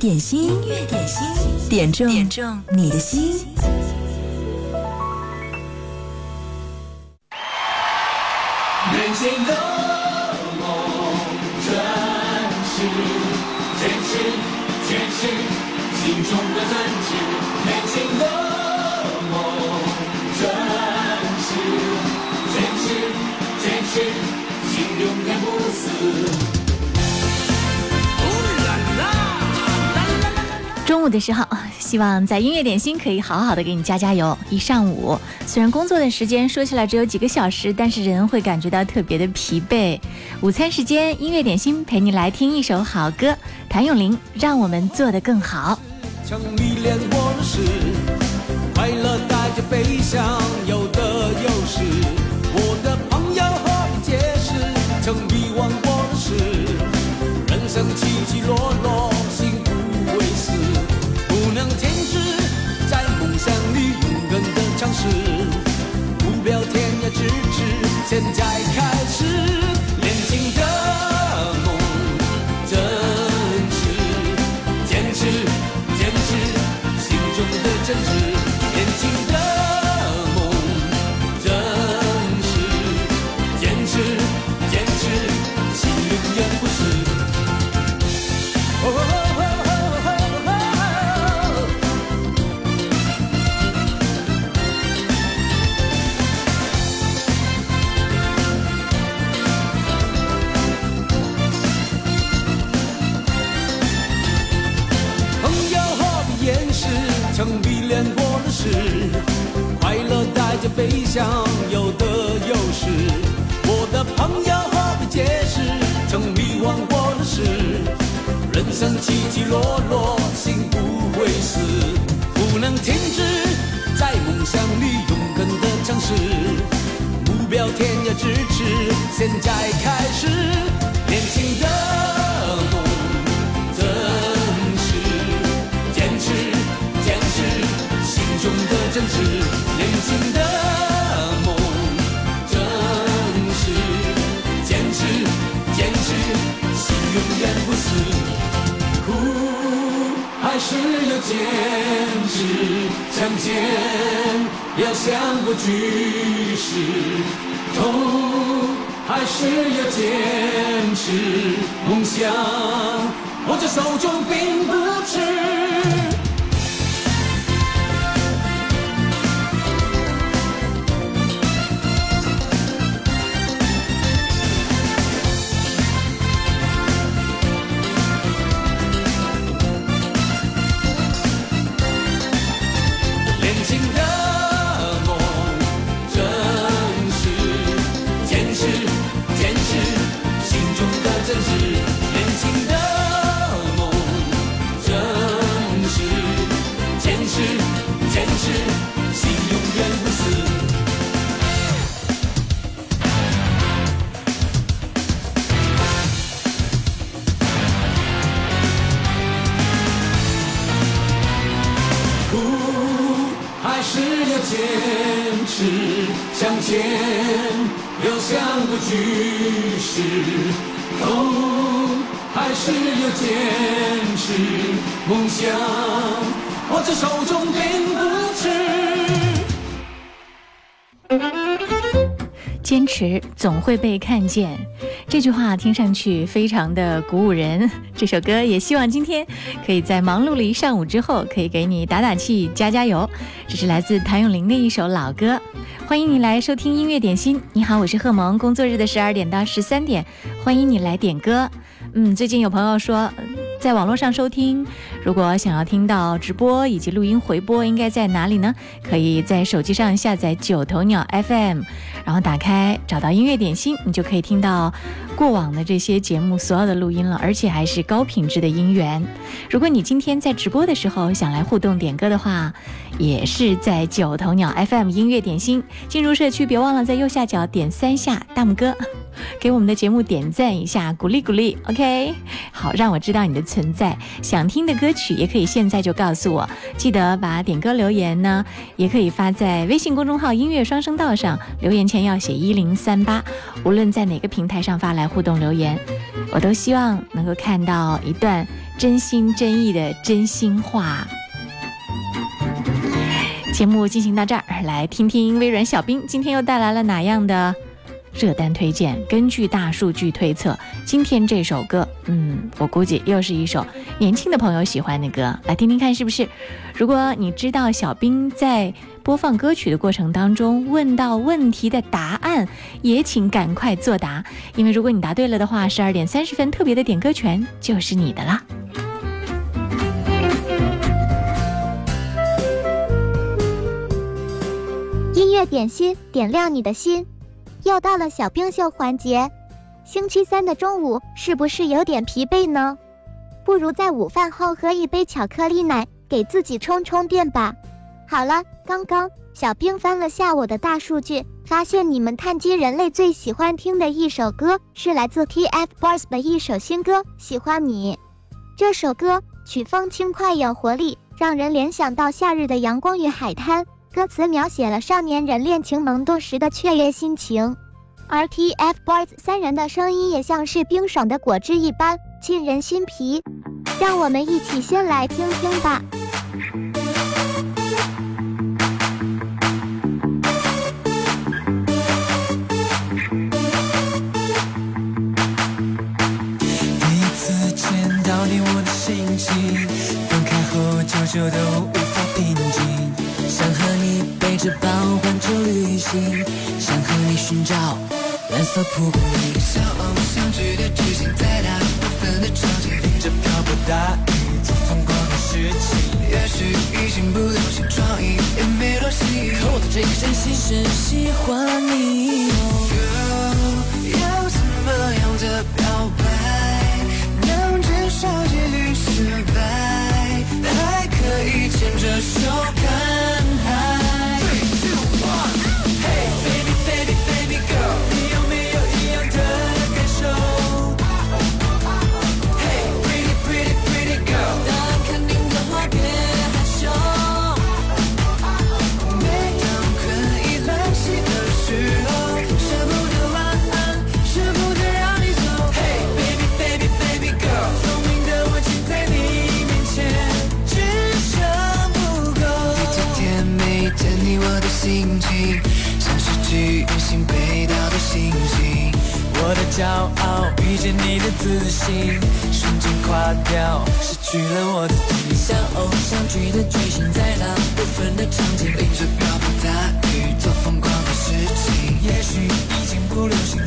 点心，音乐点心，点中点中你的心。中午的时候，希望在音乐点心可以好好的给你加加油。一上午，虽然工作的时间说起来只有几个小时，但是人会感觉到特别的疲惫。午餐时间，音乐点心陪你来听一首好歌，谭咏麟《让我们做得更好》。曾迷恋过的事，快乐带着悲伤，有得有失。现在开始，坚持梦想，握着手中并不迟。坚持总会被看见，这句话听上去非常的鼓舞人。这首歌也希望今天可以在忙碌了一上午之后，可以给你打打气、加加油。这是来自谭咏麟的一首老歌，欢迎你来收听音乐点心。你好，我是贺萌，工作日的十二点到十三点，欢迎你来点歌。嗯，最近有朋友说，在网络上收听，如果想要听到直播以及录音回播，应该在哪里呢？可以在手机上下载九头鸟 FM，然后打开找到音乐点心，你就可以听到过往的这些节目所有的录音了，而且还是高品质的音源。如果你今天在直播的时候想来互动点歌的话，也是在九头鸟 FM 音乐点心。进入社区，别忘了在右下角点三下大拇哥。给我们的节目点赞一下，鼓励鼓励，OK？好，让我知道你的存在。想听的歌曲也可以现在就告诉我，记得把点歌留言呢，也可以发在微信公众号“音乐双声道”上，留言前要写一零三八。无论在哪个平台上发来互动留言，我都希望能够看到一段真心真意的真心话。节目进行到这儿，来听听微软小冰今天又带来了哪样的热单推荐？根据大数据推测，今天这首歌，嗯，我估计又是一首年轻的朋友喜欢的歌，来听听看是不是？如果你知道小冰在播放歌曲的过程当中问到问题的答案，也请赶快作答，因为如果你答对了的话，十二点三十分特别的点歌权就是你的啦。音乐点心，点亮你的心。又到了小冰秀环节，星期三的中午是不是有点疲惫呢？不如在午饭后喝一杯巧克力奶，给自己充充电吧。好了，刚刚小冰翻了下我的大数据，发现你们碳基人类最喜欢听的一首歌是来自 TFBOYS 的一首新歌《喜欢你》。这首歌曲风轻快有活力，让人联想到夏日的阳光与海滩。歌词描写了少年人恋情萌动时的雀跃心情，而 TFBOYS 三人的声音也像是冰爽的果汁一般沁人心脾。让我们一起先来听听吧。pour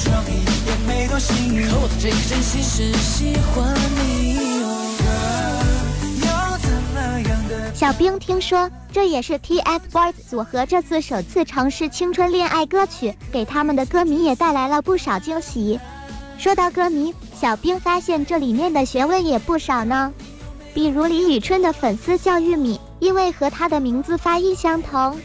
创意，也没多幸运。可我的这颗真心是喜欢你。小冰听说这也是 TFBOYS 组合这次首次尝试青春恋爱歌曲，给他们的歌迷也带来了不少惊喜。说到歌迷，小冰发现这里面的学问也不少呢。比如李宇春的粉丝叫玉米，因为和她的名字发音相同；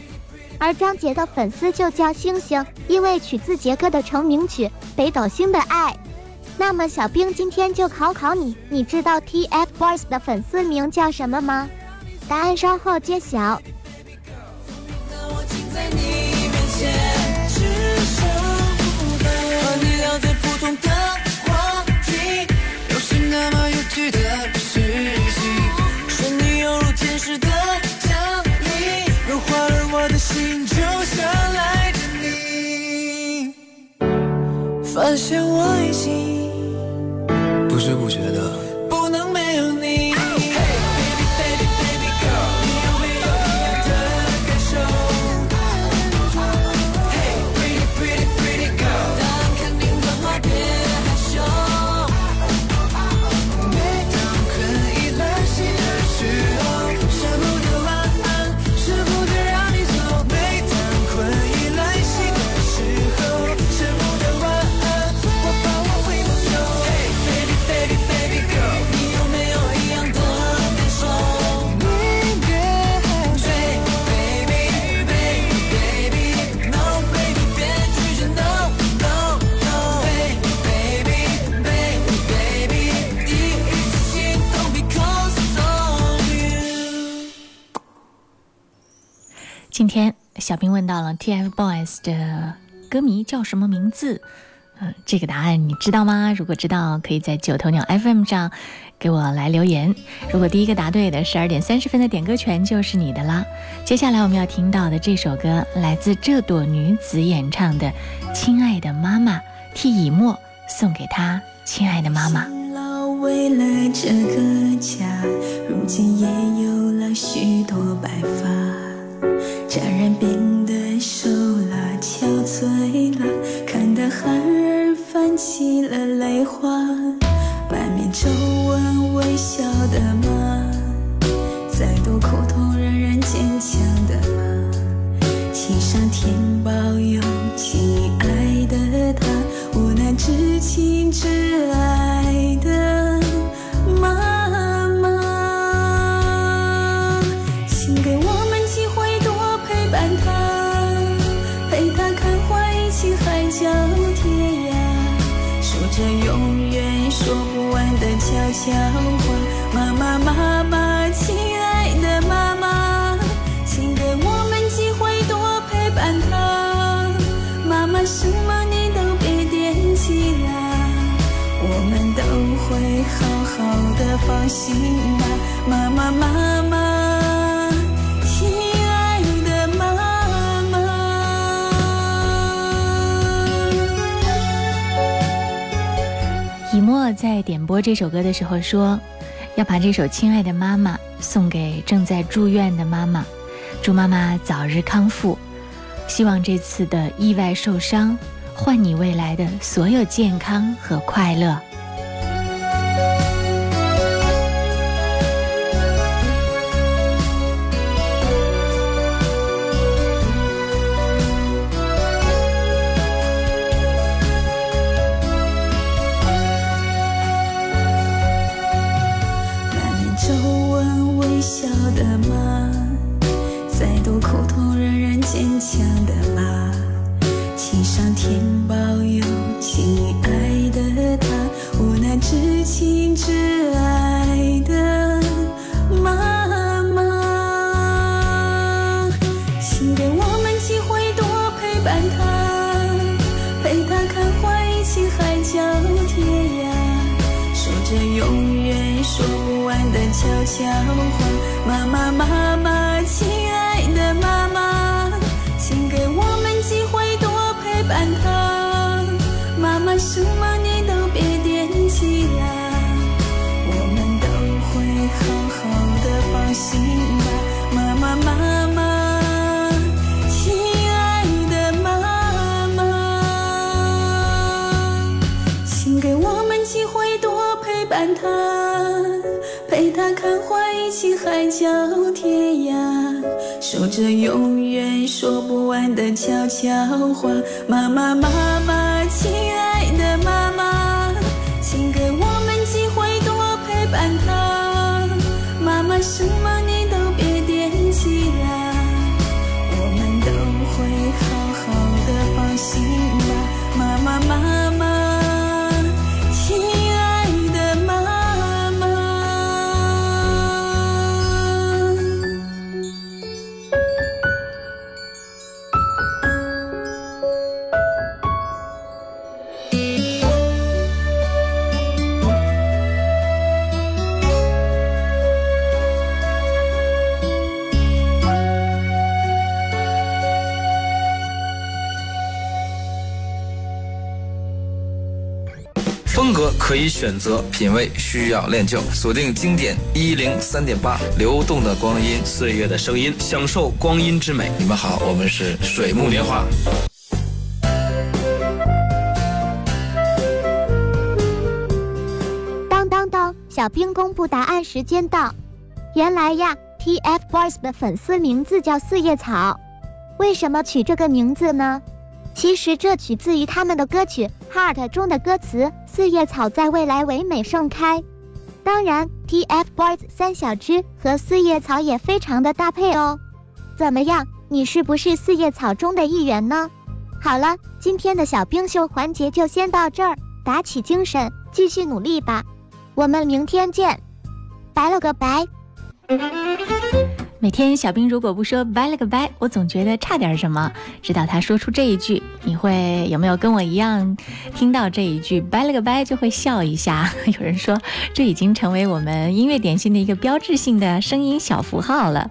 而张杰的粉丝就叫星星，因为取自杰哥的成名曲《北斗星的爱》。那么小冰今天就考考你，你知道 TFBOYS 的粉丝名叫什么吗？答案稍后揭晓。的话题，又是那么有趣的事情。说你犹如天使的融化了我的心，就像爱着你。发现我已经不知不觉的小兵问到了 TFBOYS 的歌迷叫什么名字？嗯，这个答案你知道吗？如果知道，可以在九头鸟 FM 上给我来留言。如果第一个答对的，十二点三十分的点歌权就是你的啦。接下来我们要听到的这首歌，来自这朵女子演唱的《亲爱的妈妈》，替以沫送给她亲爱的妈妈。为了这个家，如今也有了许多白发，家人变得瘦了，憔悴了，看得孩儿泛起了泪花，满面皱纹微笑的妈，再多苦痛仍然坚强的妈。请上天保佑，亲爱的他，无难至亲至爱笑话。妈妈，妈妈，亲爱的妈妈，请给我们机会多陪伴她。妈妈，什么你都别惦记啦，我们都会好好的，放心吧。妈妈，妈妈，在点播这首歌的时候说，要把这首《亲爱的妈妈》送给正在住院的妈妈，祝妈妈早日康复。希望这次的意外受伤，换你未来的所有健康和快乐。什么你都别惦记了，我们都会好好的，放心吧，妈妈妈妈，亲爱的妈妈，请给我们机会多陪伴他，陪他看花，一起海角天涯，说着永远说不完的悄悄话，妈妈妈妈，亲。选择，品味需要练就。锁定经典一零三点八，流动的光阴，岁月的声音，享受光阴之美。你们好，我们是水木年华。当当当，小兵公布答案时间到。原来呀，TFBOYS 的粉丝名字叫四叶草，为什么取这个名字呢？其实这取自于他们的歌曲《Heart》中的歌词“四叶草在未来唯美盛开”。当然，TFBOYS 三小只和四叶草也非常的搭配哦。怎么样，你是不是四叶草中的一员呢？好了，今天的小冰秀环节就先到这儿，打起精神，继续努力吧。我们明天见，拜了个拜。每天小兵如果不说拜了个拜，我总觉得差点什么。直到他说出这一句，你会有没有跟我一样，听到这一句拜了个拜就会笑一下？有人说，这已经成为我们音乐点心的一个标志性的声音小符号了。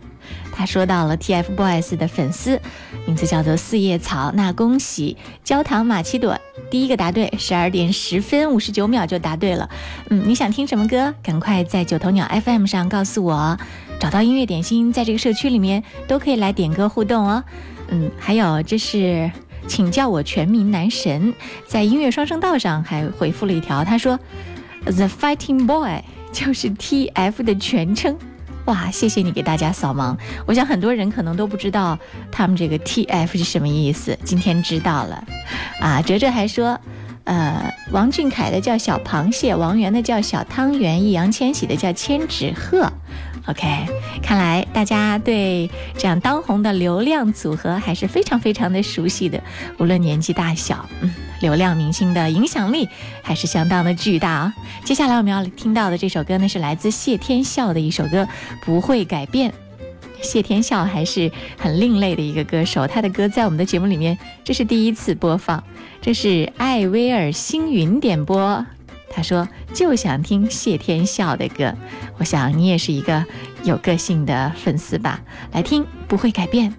他说到了 TFBOYS 的粉丝，名字叫做四叶草。那恭喜焦糖玛奇朵第一个答对，十二点十分五十九秒就答对了。嗯，你想听什么歌？赶快在九头鸟 FM 上告诉我。找到音乐点心，在这个社区里面都可以来点歌互动哦。嗯，还有这是请叫我全民男神，在音乐双声道上还回复了一条，他说 The Fighting Boy 就是 TF 的全称。哇，谢谢你给大家扫盲。我想很多人可能都不知道他们这个 TF 是什么意思，今天知道了。啊，哲哲还说，呃，王俊凯的叫小螃蟹，王源的叫小汤圆，易烊千玺的叫千纸鹤。OK，看来大家对这样当红的流量组合还是非常非常的熟悉的，无论年纪大小，嗯，流量明星的影响力还是相当的巨大啊。接下来我们要听到的这首歌呢，是来自谢天笑的一首歌，《不会改变》。谢天笑还是很另类的一个歌手，他的歌在我们的节目里面这是第一次播放，这是艾薇儿星云点播。他说就想听谢天笑的歌，我想你也是一个有个性的粉丝吧，来听不会改变。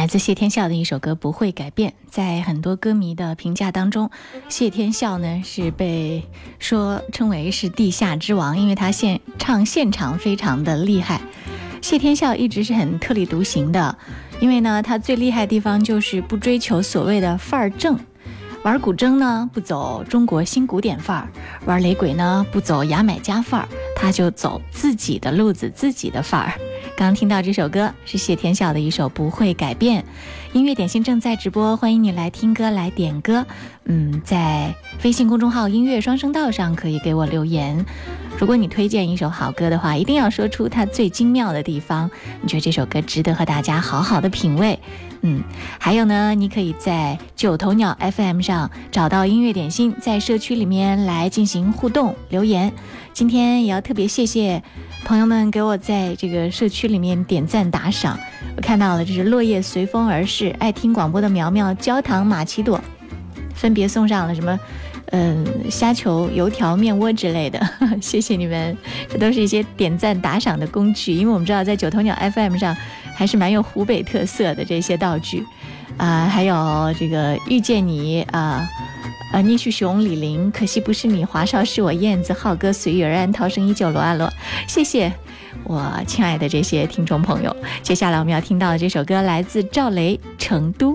来自谢天笑的一首歌《不会改变》。在很多歌迷的评价当中，谢天笑呢是被说称为是地下之王，因为他现唱现场非常的厉害。谢天笑一直是很特立独行的，因为呢他最厉害的地方就是不追求所谓的范儿正。玩古筝呢不走中国新古典范儿，玩雷鬼呢不走牙买加范儿，他就走自己的路子，自己的范儿。刚听到这首歌是谢天笑的一首《不会改变》，音乐点心正在直播，欢迎你来听歌来点歌。嗯，在微信公众号“音乐双声道”上可以给我留言。如果你推荐一首好歌的话，一定要说出它最精妙的地方，你觉得这首歌值得和大家好好的品味。嗯，还有呢，你可以在九头鸟 FM 上找到音乐点心，在社区里面来进行互动留言。今天也要特别谢谢朋友们给我在这个社区里面点赞打赏，我看到了，这是落叶随风而逝，爱听广播的苗苗，焦糖玛奇朵，分别送上了什么？嗯，虾球、油条、面窝之类的，谢谢你们，这都是一些点赞打赏的工具。因为我们知道，在九头鸟 FM 上还是蛮有湖北特色的这些道具，啊，还有这个遇见你啊，啊，聂旭雄、李林，可惜不是你，华少是我，燕子、浩哥、随遇而安、涛声依旧、罗阿罗，谢谢我亲爱的这些听众朋友。接下来我们要听到的这首歌来自赵雷，《成都》。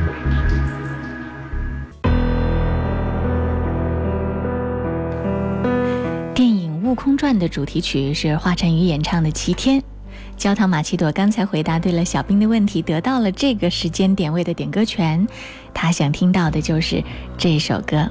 空传》的主题曲是华晨宇演唱的《齐天》。焦糖玛奇朵刚才回答对了小兵的问题，得到了这个时间点位的点歌权。他想听到的就是这首歌。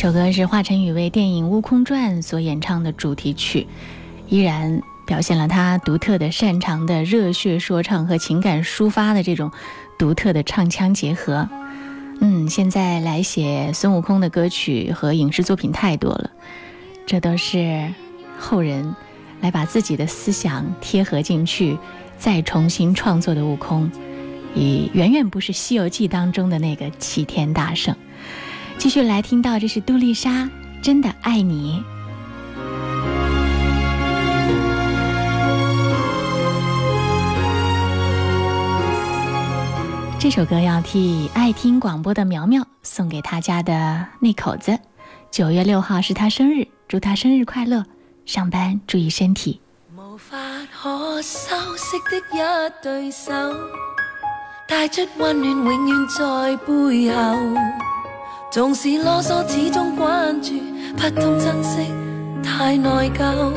首歌是华晨宇为电影《悟空传》所演唱的主题曲，依然表现了他独特的、擅长的热血说唱和情感抒发的这种独特的唱腔结合。嗯，现在来写孙悟空的歌曲和影视作品太多了，这都是后人来把自己的思想贴合进去，再重新创作的悟空，已远远不是《西游记》当中的那个齐天大圣。继续来听到，这是杜丽莎，真的爱你。这首歌要替爱听广播的苗苗送给他家的那口子。九月六号是他生日，祝他生日快乐，上班注意身体。無法可修飾的一對手，帶出溫暖永遠在背後。纵使啰嗦，始終關注，不懂珍惜，太內疚。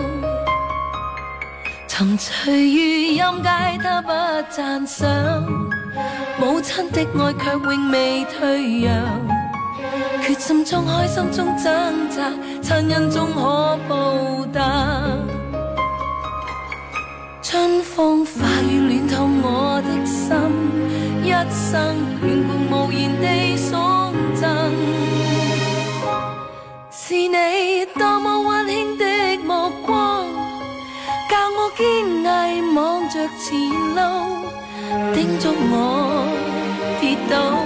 沉醉於音階，他不讚賞。母親的愛卻永未退讓。決心中開心中掙扎，親恩终可報答。春風化雨暖透我的心，一生眷顧無言地送是你多么温馨的目光，教我坚毅望着前路，叮嘱我跌倒。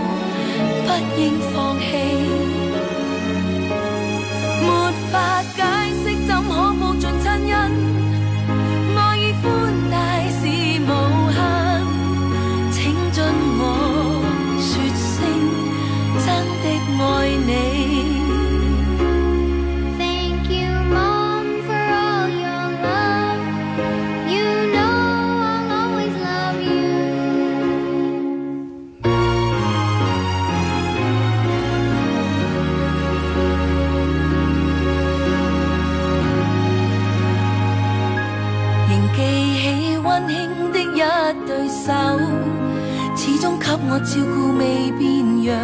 我照顾未变样。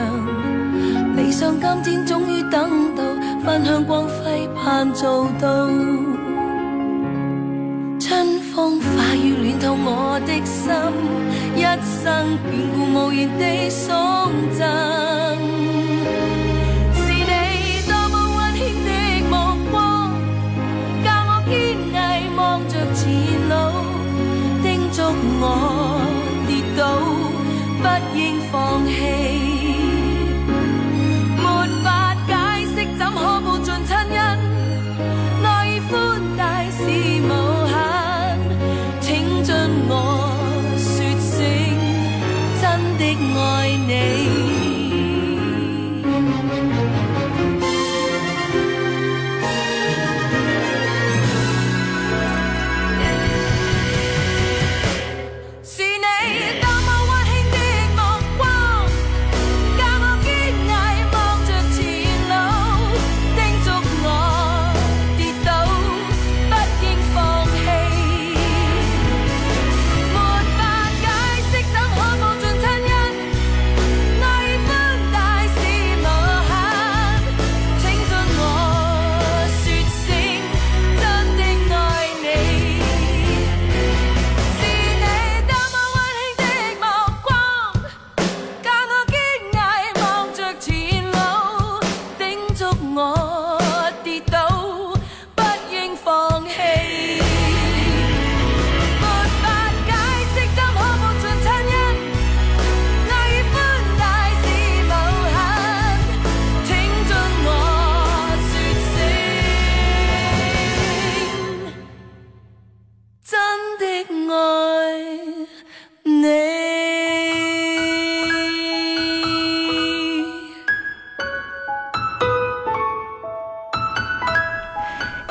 理想今天终于等到，分享光辉盼做到。春风化雨暖透我的心，一生眷顾无言地送赠。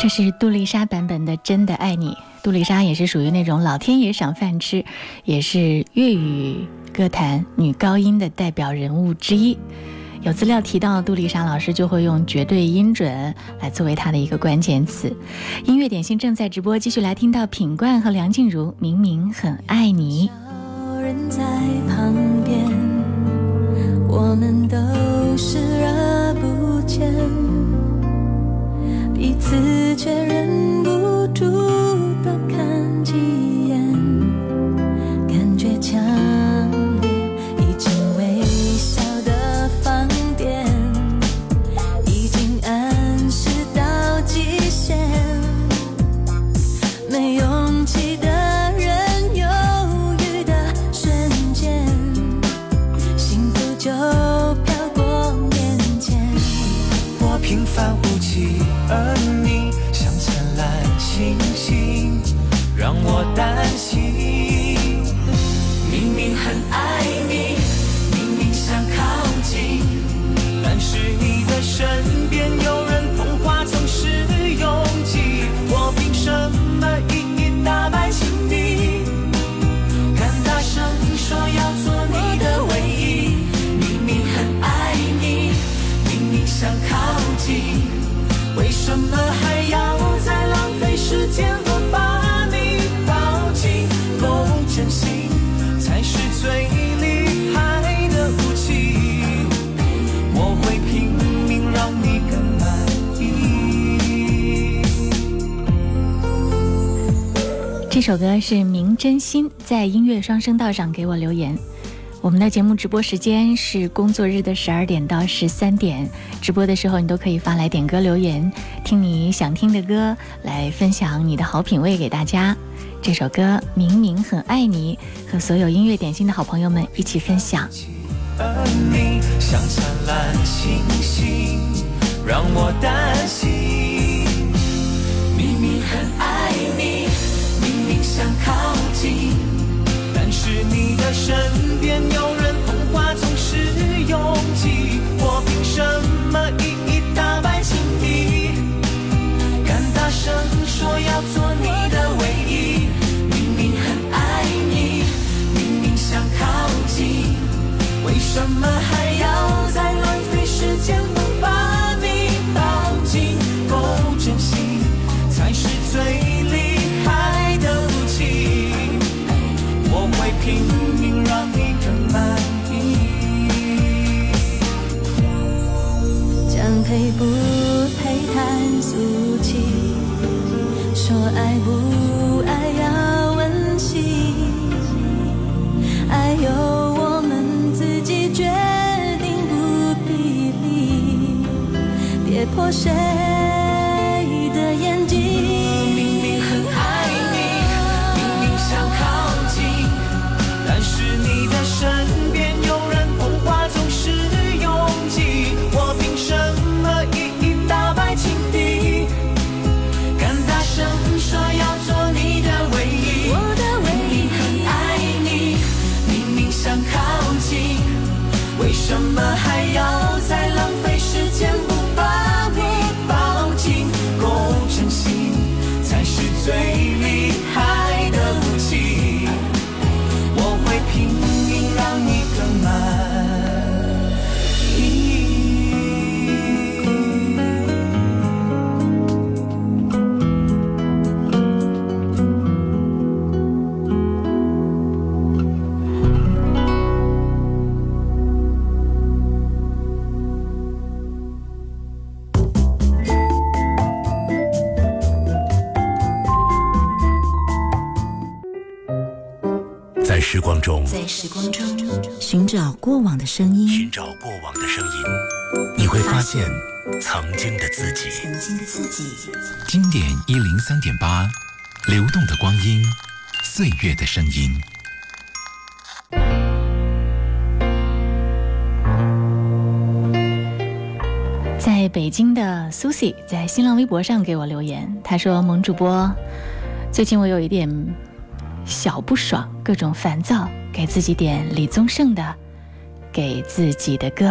这是杜丽莎版本的《真的爱你》。杜丽莎也是属于那种老天爷赏饭吃，也是粤语歌坛女高音的代表人物之一。有资料提到，杜丽莎老师就会用绝对音准来作为她的一个关键词。音乐点心正在直播，继续来听到品冠和梁静茹《明明很爱你》。人在旁边，我们都视而不见。一次却忍不住多看几首歌是明真心在音乐双声道上给我留言。我们的节目直播时间是工作日的十二点到十三点，直播的时候你都可以发来点歌留言，听你想听的歌，来分享你的好品味给大家。这首歌《明明很爱你》，和所有音乐点心的好朋友们一起分享。你像灿烂星星，让我担心。明明很爱，想靠近，但是你的身边有人童话总是拥挤，我凭什么一一打败情敌？敢大声说要做你的唯一，明明很爱你，明明想靠近。为什么还要再浪费时间不把配不配谈俗气，说爱不曾经的自己。曾经的自己。经典一零三点八，流动的光阴，岁月的声音。在北京的 Susie 在新浪微博上给我留言，她说：“萌主播，最近我有一点小不爽，各种烦躁，给自己点李宗盛的《给自己的歌》。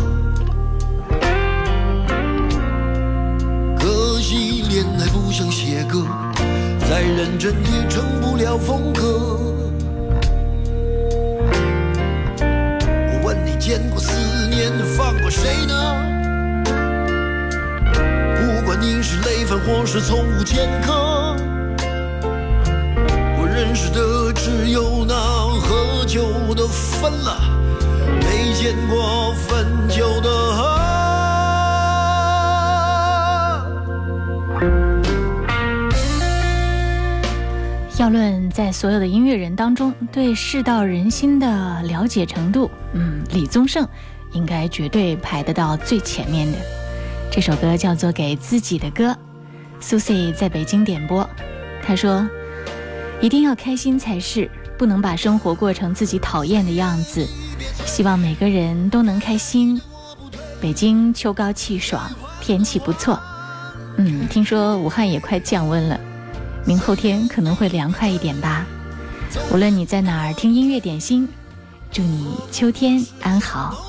也成不了风格。我问你见过思念放过谁呢？不管你是累犯或是从无前科，在所有的音乐人当中对世道人心的了解程度，嗯，李宗盛应该绝对排得到最前面的。这首歌叫做《给自己的歌》，Susie 在北京点播，她说：“一定要开心才是，不能把生活过成自己讨厌的样子。希望每个人都能开心。北京秋高气爽，天气不错。嗯，听说武汉也快降温了。”明后天可能会凉快一点吧。无论你在哪儿听音乐点心，祝你秋天安好。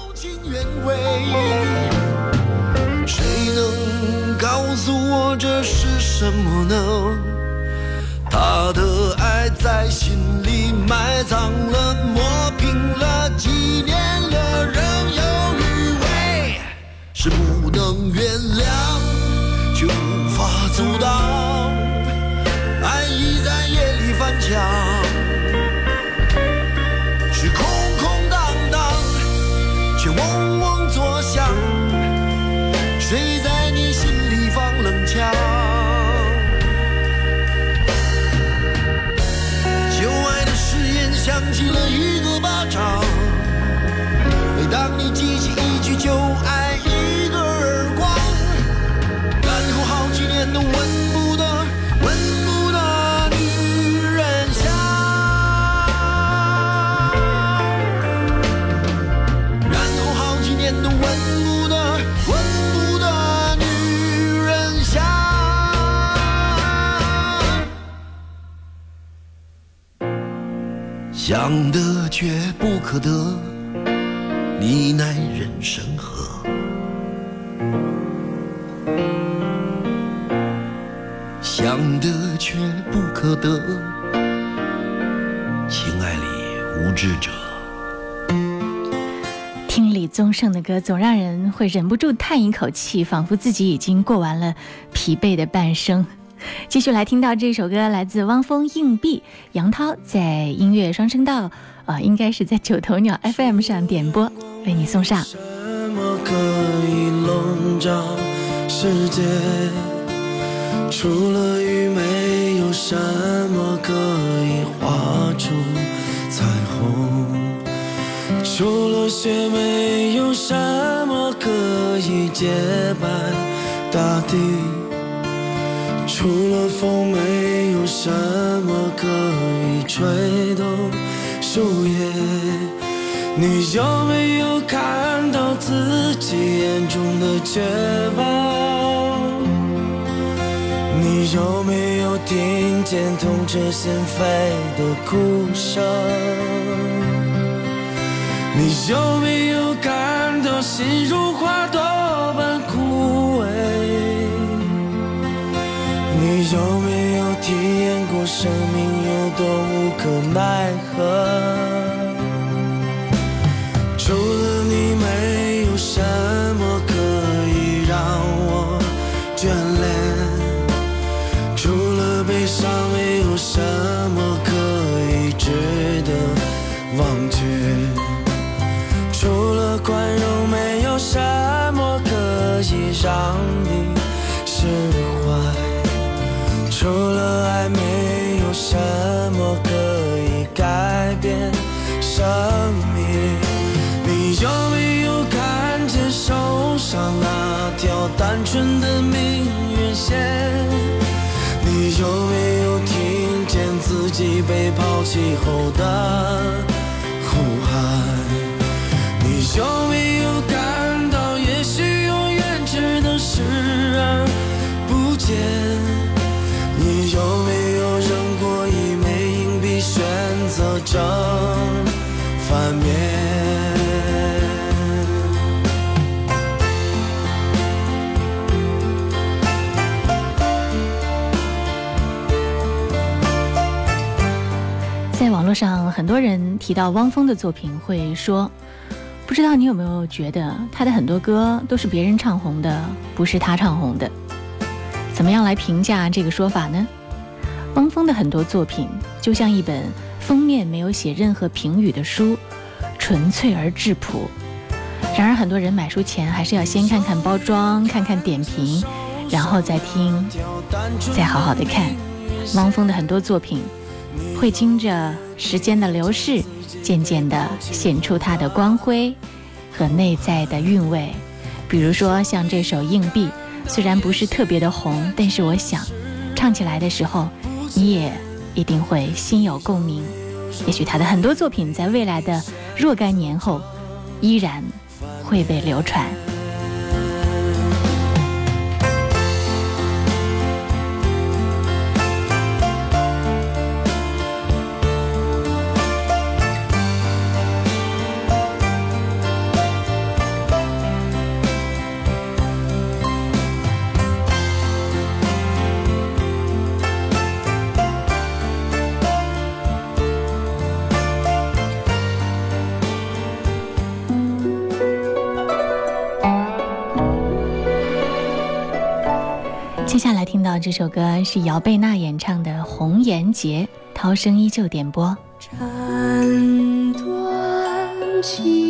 谁能告诉我这是什么呢？他的爱在心里埋葬了，想得却不可得，你奈人生何？想得却不可得，情爱里无知者。听李宗盛的歌，总让人会忍不住叹一口气，仿佛自己已经过完了疲惫的半生。继续来听到这首歌，来自汪峰《硬币》，杨涛在音乐双声道，呃，应该是在九头鸟 FM 上点播，为你送上。什么可以笼罩世界？除了雨，没有什么可以画出彩虹；除了雪，没有什么可以洁白大地；除了风，没有什么可以吹动树叶。你有没有看到自己眼中的绝望？你有没有听见痛彻心扉的哭声？你有没有感到心如花朵般你有没有体验过生命有多无可奈何？那条单纯的命运线？你有没有听见自己被抛弃后的呼喊？你有没有感到，也许永远只能视而不见？你有没有扔过一枚硬币，选择正反面？络上，很多人提到汪峰的作品，会说，不知道你有没有觉得他的很多歌都是别人唱红的，不是他唱红的？怎么样来评价这个说法呢？汪峰的很多作品就像一本封面没有写任何评语的书，纯粹而质朴。然而，很多人买书前还是要先看看包装，看看点评，然后再听，再好好的看。汪峰的很多作品会经着时间的流逝，渐渐地显出它的光辉和内在的韵味。比如说，像这首《硬币》，虽然不是特别的红，但是我想，唱起来的时候，你也一定会心有共鸣。也许他的很多作品在未来的若干年后，依然会被流传。这首歌是姚贝娜演唱的《红颜劫》，涛声依旧点播。斩断情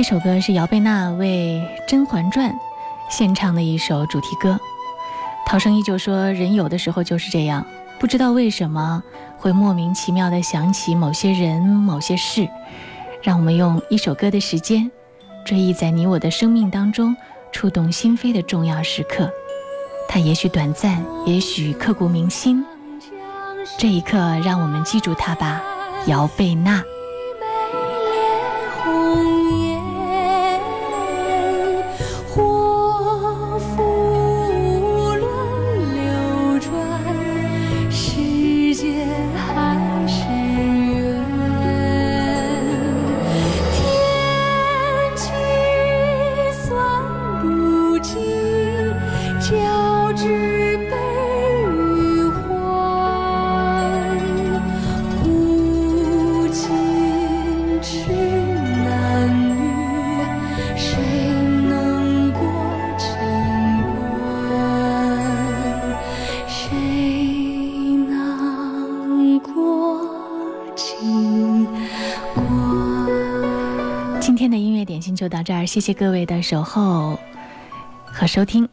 这首歌是姚贝娜为《甄嬛传》献唱的一首主题歌。陶声依旧说：“人有的时候就是这样，不知道为什么会莫名其妙地想起某些人、某些事，让我们用一首歌的时间，追忆在你我的生命当中触动心扉的重要时刻。它也许短暂，也许刻骨铭心。这一刻，让我们记住它吧，姚贝娜。”这儿，谢谢各位的守候和收听。